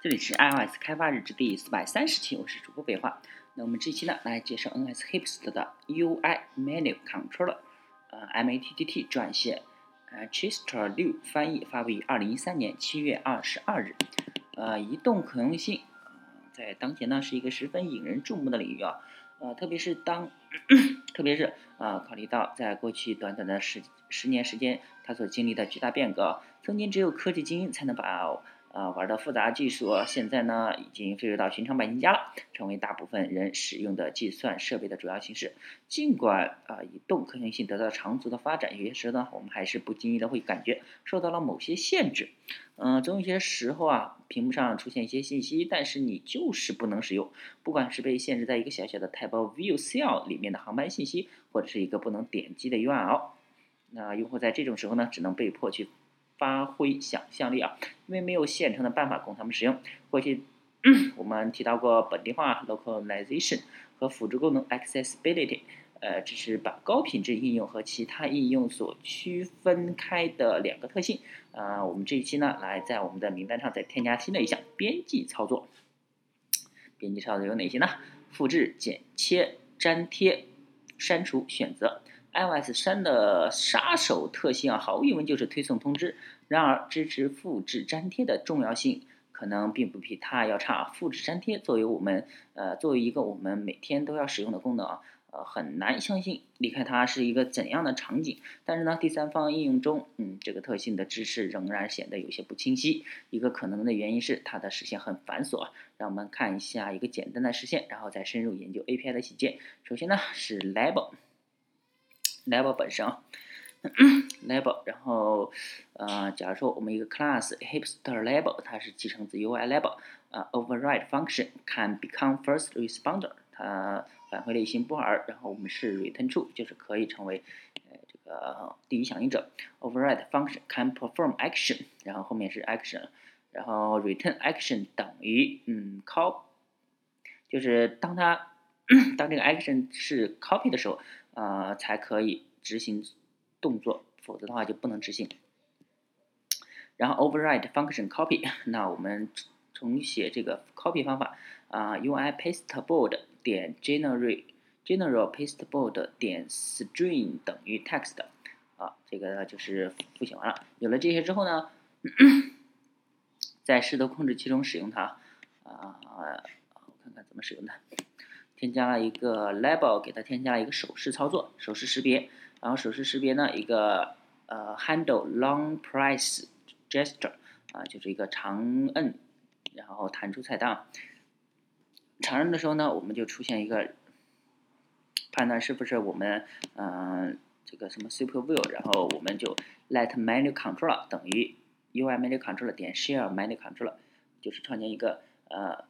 这里是 iOS 开发日志第四百三十期，我是主播北华。那我们这期呢，来介绍 NS Hipster 的 UI Menu Controller，呃，MATTT 撰写，呃，Chester 六翻译，发布于二零一三年七月二十二日。呃，移动可用性，在当前呢是一个十分引人注目的领域啊。呃，特别是当，特别是啊，考虑到在过去短短的十十年时间，它所经历的巨大变革，曾经只有科技精英才能把。啊，玩的复杂技术，现在呢已经飞入到寻常百姓家了，成为大部分人使用的计算设备的主要形式。尽管啊，移动可行性得到长足的发展，有些时候呢，我们还是不经意的会感觉受到了某些限制。嗯，总有些时候啊，屏幕上出现一些信息，但是你就是不能使用，不管是被限制在一个小小的 Tab View Cell 里面的航班信息，或者是一个不能点击的 URL，那用户在这种时候呢，只能被迫去。发挥想象力啊，因为没有现成的办法供他们使用。过去 我们提到过本地化 （localization） 和辅助功能 （accessibility），呃，这是把高品质应用和其他应用所区分开的两个特性。啊，我们这一期呢，来在我们的名单上再添加新的一项编辑操作。编辑操作有哪些呢？复制、剪切、粘贴、删除、选择。iOS 三的杀手特性啊，毫无疑问就是推送通知。然而，支持复制粘贴的重要性可能并不比它要差。复制粘贴作为我们呃作为一个我们每天都要使用的功能啊，呃很难相信离开它是一个怎样的场景。但是呢，第三方应用中，嗯，这个特性的支持仍然显得有些不清晰。一个可能的原因是它的实现很繁琐。让我们看一下一个简单的实现，然后再深入研究 API 的细节。首先呢是 Label。Label 本身啊，Label，然后呃，假如说我们一个 class hipster label，它是继承自 UI label，啊，override function can become first responder，它返回了一星布尔，然后我们是 return true，就是可以成为呃这个第一响应者。override function can perform action，然后后面是 action，然后 return action 等于嗯 copy，就是当它当这个 action 是 copy 的时候。呃，才可以执行动作，否则的话就不能执行。然后 override function copy，那我们重写这个 copy 方法啊，UI pasteboard 点 generate general pasteboard 点 string 等于 text 啊，这个就是复写完了。有了这些之后呢，在视图控制器中使用它啊，我看看怎么使用的。添加了一个 label，给它添加了一个手势操作，手势识别。然后手势识别呢，一个呃 handle long press gesture 啊，就是一个长摁，然后弹出菜单。长摁的时候呢，我们就出现一个判断是不是我们嗯这个什么 super view，然后我们就 let menu controller 等于 UI menu controller 点 share menu controller，就是创建一个呃。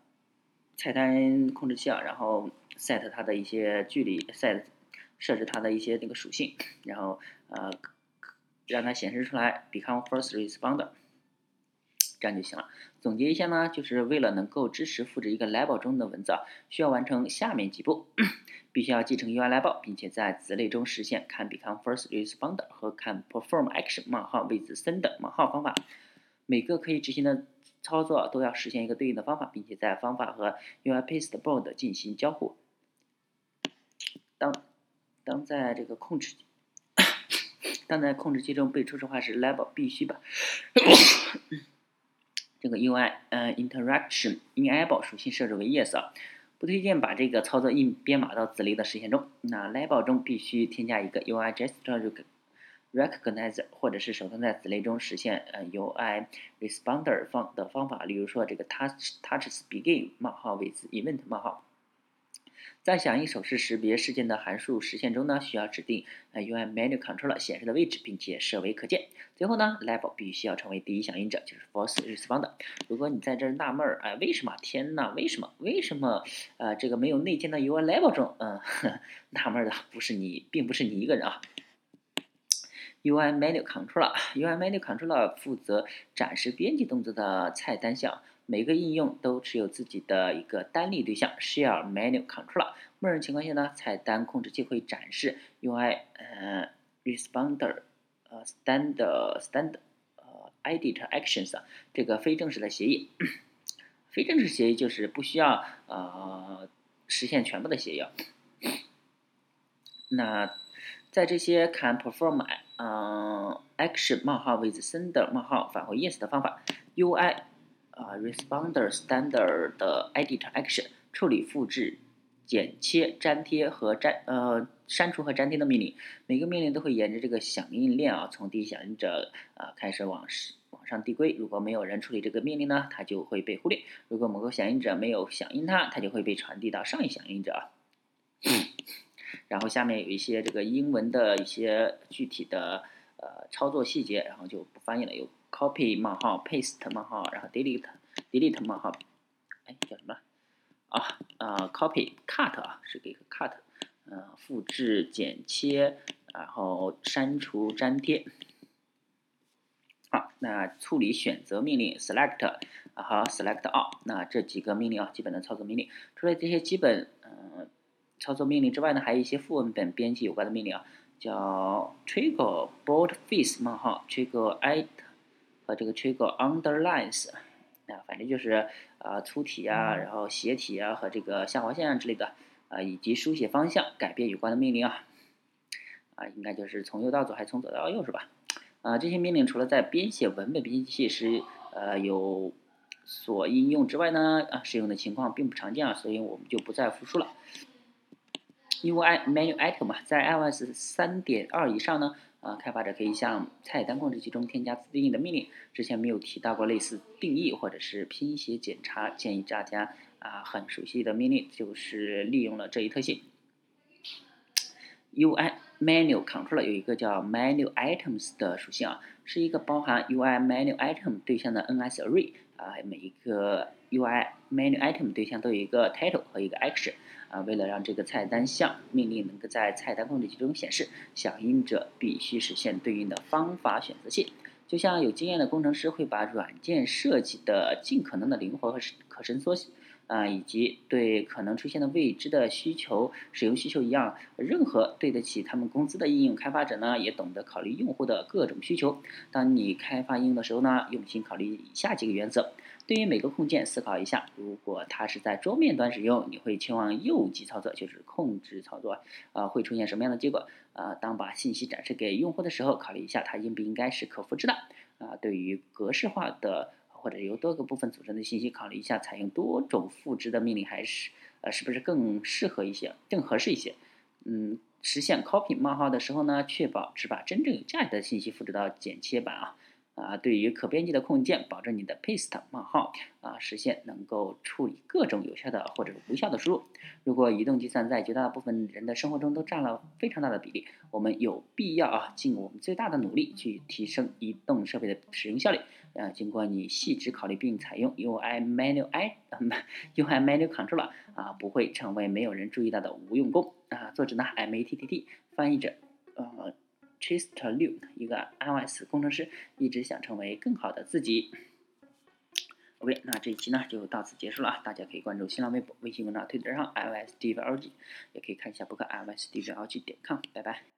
菜单控制器啊，然后 set 它的一些距离，set 设置它的一些那个属性，然后呃让它显示出来 become first responder，这样就行了。总结一下呢，就是为了能够支持复制一个 label 中的文字，需要完成下面几步：必须要继承 UI label，并且在子类中实现 can become first responder 和 can perform action 冒号 with send 冒号方法，每个可以执行的。操作都要实现一个对应的方法，并且在方法和 UI pasteboard 进行交互。当当在这个控制当在控制器中被初始化时，label 必须把这个 UI 呃 interaction enable 属性设置为 yes 啊，不推荐把这个操作硬编码到子类的实现中。那 label 中必须添加一个 UI gesture。recognize 或者是手动在子类中实现呃 UI responder 方的方法，例如说这个 touch touch begin 冒号 with event 冒号，在响应手势识别事件的函数实现中呢，需要指定呃 UI menu controller 显示的位置，并且设为可见。最后呢，label 必须要成为第一响应者，就是 force responder。如果你在这纳闷儿，哎，为什么？天呐，为什么？为什么？呃，这个没有内建的 UI label 中，嗯，纳闷的不是你，并不是你一个人啊。UI Menu Controller，UI Menu Controller 负责展示编辑动作的菜单项。每个应用都持有自己的一个单例对象 Share Menu Controller。默认情况下呢，菜单控制器会展示 UI 呃 Responder 呃 Stand Stand 呃 Edit Actions 这个非正式的协议。非正式协议就是不需要呃实现全部的协议。那在这些 can perform 嗯 action 冒号 with sender 冒号返回 yes 的方法，UI 啊 responder standard 的 edit action 处理复制。剪切、粘贴和粘呃删除和粘贴的命令，每个命令都会沿着这个响应链啊，从第一响应者啊开始往往上递归。如果没有人处理这个命令呢，它就会被忽略；如果某个响应者没有响应它，它就会被传递到上一响应者。然后下面有一些这个英文的一些具体的呃操作细节，然后就不翻译了。有 copy 冒号 paste 冒号，然后 delete delete 冒号，哎叫什么？啊啊，copy cut 啊，是给个 cut，嗯，复制、剪切，然后删除、粘贴。好，那处理选择命令 select 和 select all，那这几个命令啊，基本的操作命令。除了这些基本嗯操作命令之外呢，还有一些副文本编辑有关的命令啊，叫 trigger boldface 冒号 trigger it 和这个 trigger underlines。啊，反正就是啊粗体啊，然后斜体啊和这个下划线啊之类的啊，以及书写方向改变有关的命令啊，啊应该就是从右到左还是从左到右是吧？啊这些命令除了在编写文本编辑器时呃有所应用之外呢，啊使用的情况并不常见啊，所以我们就不再复述了。UI menu item 嘛，在 iOS 三点二以上呢。啊，开发者可以向菜单控制器中添加自定义的命令。之前没有提到过类似定义或者是拼写检查，建议大家啊很熟悉的命令就是利用了这一特性。UI menu control 有一个叫 menu items 的属性啊，是一个包含 UI menu item 对象的 NS array 啊，每一个 UI menu item 对象都有一个 title 和一个 action。啊，为了让这个菜单项命令能够在菜单控制器中显示，响应者必须实现对应的方法选择器。就像有经验的工程师会把软件设计的尽可能的灵活和可伸缩性，啊，以及对可能出现的未知的需求、使用需求一样，任何对得起他们工资的应用开发者呢，也懂得考虑用户的各种需求。当你开发应用的时候呢，用心考虑以下几个原则。对于每个控件思考一下，如果它是在桌面端使用，你会前往右击操作，就是控制操作，啊，会出现什么样的结果？啊，当把信息展示给用户的时候，考虑一下它应不应该是可复制的。啊，对于格式化的或者由多个部分组成的信息，考虑一下采用多种赋值的命令还是呃是不是更适合一些，更合适一些？嗯，实现 copy 冒号的时候呢，确保只把真正有价值的信息复制到剪切板啊。啊，对于可编辑的控件，保证你的 paste 冒号啊，实现能够处理各种有效的或者无效的输入。如果移动计算在绝大部分人的生活中都占了非常大的比例，我们有必要啊，尽我们最大的努力去提升移动设备的使用效率。啊，经过你细致考虑并采用 UI menu i UI menu control 啊，不会成为没有人注意到的无用功啊。作者呢，Matt，翻译者，呃。Chester Liu，一个 iOS 工程师，一直想成为更好的自己。OK，那这一期呢就到此结束了！大家可以关注新浪微博、微信公众号、推特上 iOS d v l g 也可以看一下博客 iOS d v l g 点 com。拜拜。